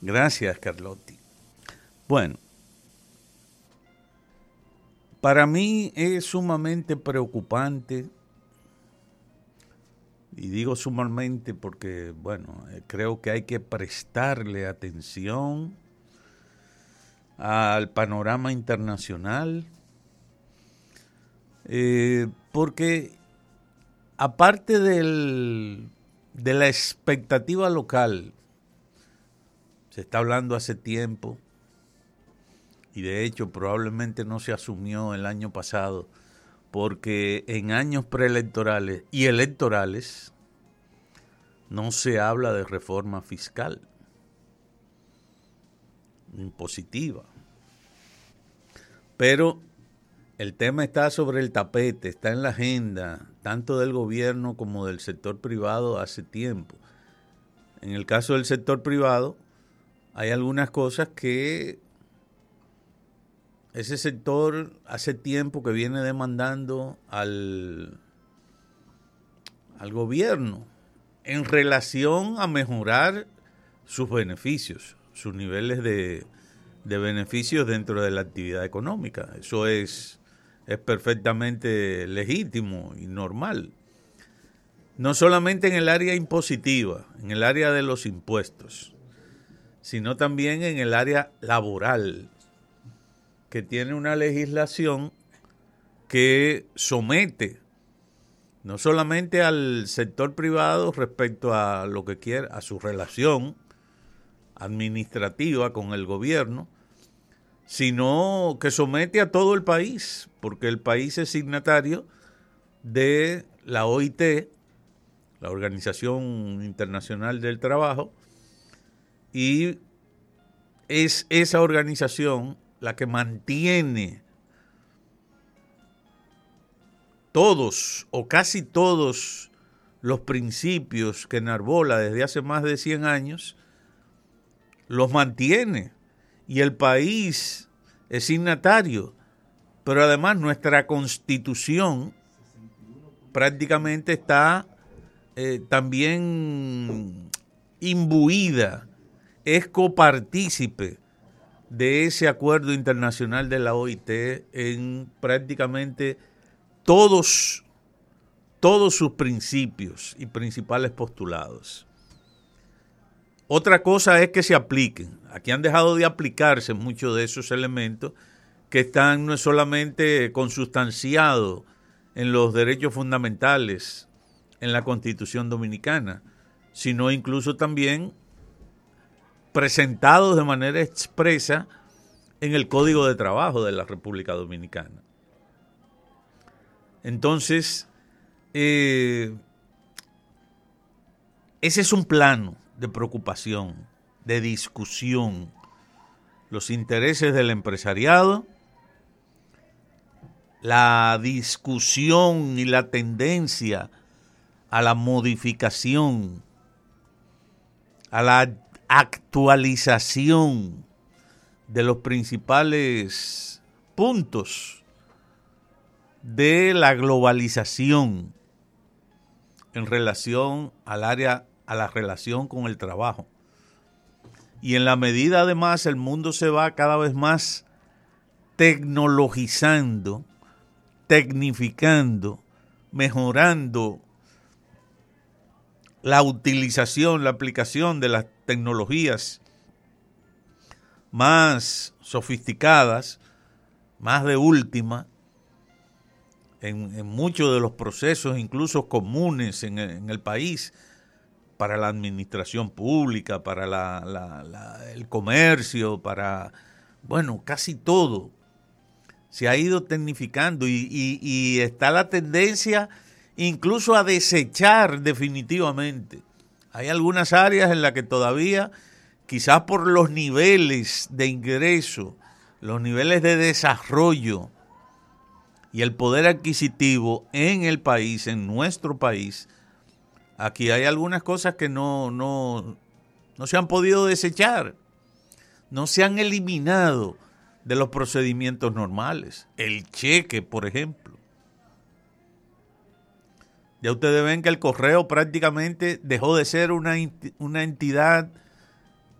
Gracias, Carlotti. Bueno, para mí es sumamente preocupante, y digo sumamente porque, bueno, eh, creo que hay que prestarle atención al panorama internacional, eh, porque aparte del, de la expectativa local, se está hablando hace tiempo, y de hecho probablemente no se asumió el año pasado, porque en años preelectorales y electorales no se habla de reforma fiscal impositiva. Pero el tema está sobre el tapete, está en la agenda, tanto del gobierno como del sector privado hace tiempo. En el caso del sector privado, hay algunas cosas que ese sector hace tiempo que viene demandando al, al gobierno en relación a mejorar sus beneficios, sus niveles de, de beneficios dentro de la actividad económica. Eso es, es perfectamente legítimo y normal. No solamente en el área impositiva, en el área de los impuestos, sino también en el área laboral que tiene una legislación que somete no solamente al sector privado respecto a lo que quiere, a su relación administrativa con el gobierno, sino que somete a todo el país, porque el país es signatario de la OIT, la Organización Internacional del Trabajo, y es esa organización la que mantiene todos o casi todos los principios que enarbola desde hace más de 100 años, los mantiene. Y el país es signatario. Pero además nuestra constitución prácticamente está eh, también imbuida, es copartícipe de ese acuerdo internacional de la OIT en prácticamente todos, todos sus principios y principales postulados. Otra cosa es que se apliquen. Aquí han dejado de aplicarse muchos de esos elementos que están no solamente consustanciados en los derechos fundamentales en la Constitución Dominicana, sino incluso también presentados de manera expresa en el Código de Trabajo de la República Dominicana. Entonces, eh, ese es un plano de preocupación, de discusión. Los intereses del empresariado, la discusión y la tendencia a la modificación, a la actualización de los principales puntos de la globalización en relación al área, a la relación con el trabajo. Y en la medida además el mundo se va cada vez más tecnologizando, tecnificando, mejorando la utilización, la aplicación de las tecnologías más sofisticadas, más de última, en, muchos de los procesos, incluso comunes en, el país, para la administración pública, para el comercio, para, bueno, casi todo. Se ha ido tecnificando y, y está la tendencia incluso a desechar definitivamente. Hay algunas áreas en las que todavía, quizás por los niveles de ingreso, los niveles de desarrollo y el poder adquisitivo en el país, en nuestro país, aquí hay algunas cosas que no, no, no se han podido desechar, no se han eliminado de los procedimientos normales. El cheque, por ejemplo. Ya ustedes ven que el correo prácticamente dejó de ser una, una entidad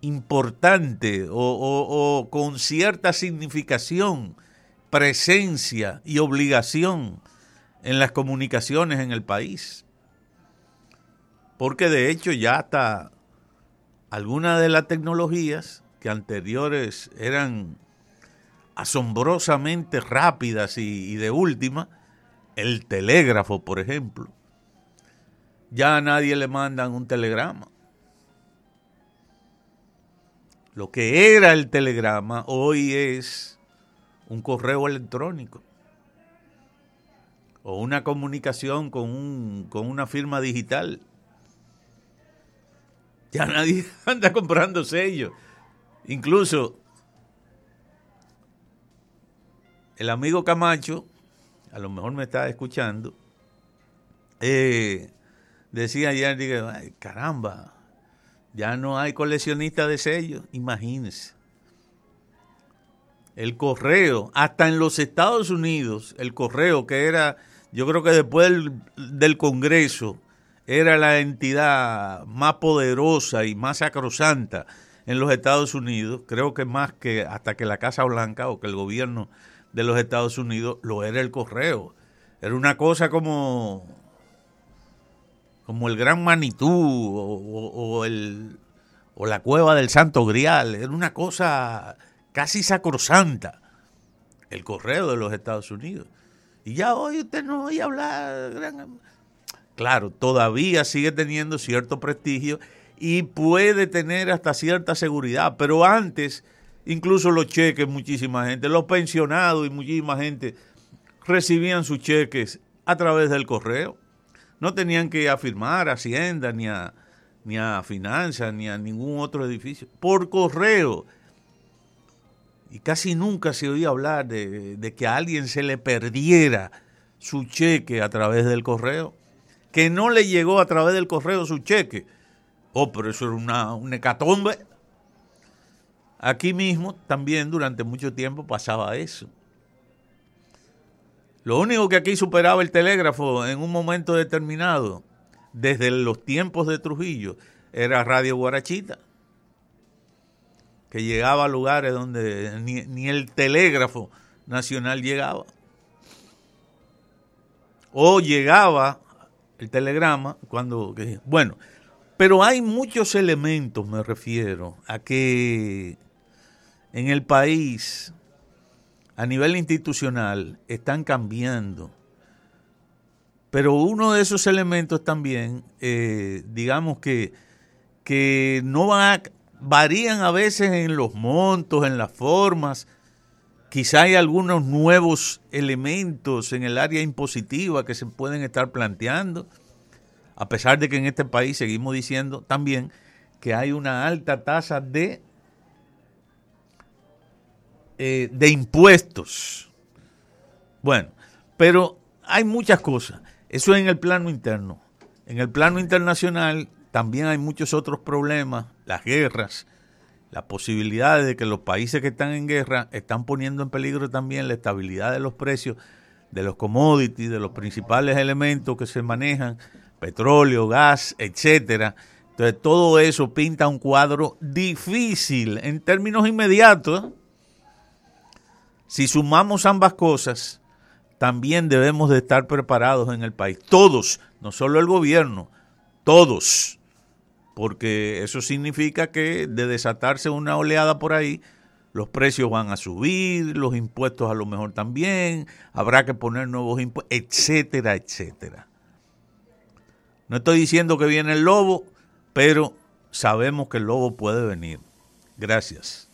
importante o, con cierta significación, presencia y obligación en las comunicaciones en el país. Porque de hecho ya hasta algunas de las tecnologías que anteriores eran asombrosamente rápidas y, y de última, el telégrafo, por ejemplo, ya a nadie le mandan un telegrama. Lo que era el telegrama hoy es un correo electrónico o una comunicación con, un, con una firma digital. Ya nadie anda comprando sellos. Incluso el amigo Camacho, a lo mejor me está escuchando, eh, decía ayer, dije, caramba, ya no hay coleccionistas de sellos, imagínense. El correo, hasta en los Estados Unidos, el correo que era, yo creo que después del, Congreso, era la entidad más poderosa y más sacrosanta en los Estados Unidos, creo que más que hasta que la Casa Blanca o que el gobierno de los Estados Unidos lo era el correo. Era una cosa como como el Gran Manitú o, el, o la cueva del Santo Grial. Era una cosa casi sacrosanta, el correo de los Estados Unidos. Y ya hoy usted no oye hablar. Claro, todavía sigue teniendo cierto prestigio y puede tener hasta cierta seguridad, pero antes, incluso los cheques, muchísima gente, los pensionados y muchísima gente recibían sus cheques a través del correo. No tenían que afirmar a Hacienda, ni a, ni a Finanzas, ni a ningún otro edificio. Por correo. Y casi nunca se oía hablar de, que a alguien se le perdiera su cheque a través del correo. Que no le llegó a través del correo su cheque. Oh, pero eso era una, una hecatombe. Aquí mismo también durante mucho tiempo pasaba eso. Lo único que aquí superaba el telégrafo en un momento determinado, desde los tiempos de Trujillo, era Radio Guarachita, que llegaba a lugares donde ni, el telégrafo nacional llegaba. O llegaba el telegrama cuando... Bueno, pero hay muchos elementos, me refiero, a que en el país a nivel institucional están cambiando. Pero uno de esos elementos también, eh, digamos que, que no va, varían a veces en los montos, en las formas. Quizá hay algunos nuevos elementos en el área impositiva que se pueden estar planteando, a pesar de que en este país seguimos diciendo también que hay una alta tasa de eh, de impuestos. Bueno, pero hay muchas cosas. Eso es en el plano interno. En el plano internacional también hay muchos otros problemas, las guerras, las posibilidades de que los países que están en guerra están poniendo en peligro también la estabilidad de los precios de los commodities, de los principales elementos que se manejan, petróleo, gas, etcétera. Entonces todo eso pinta un cuadro difícil en términos inmediatos. Si sumamos ambas cosas, también debemos de estar preparados en el país. Todos, no solo el gobierno, todos. Porque eso significa que de desatarse una oleada por ahí, los precios van a subir, los impuestos a lo mejor también, habrá que poner nuevos impuestos, etcétera, etcétera. No estoy diciendo que viene el lobo, pero sabemos que el lobo puede venir. Gracias.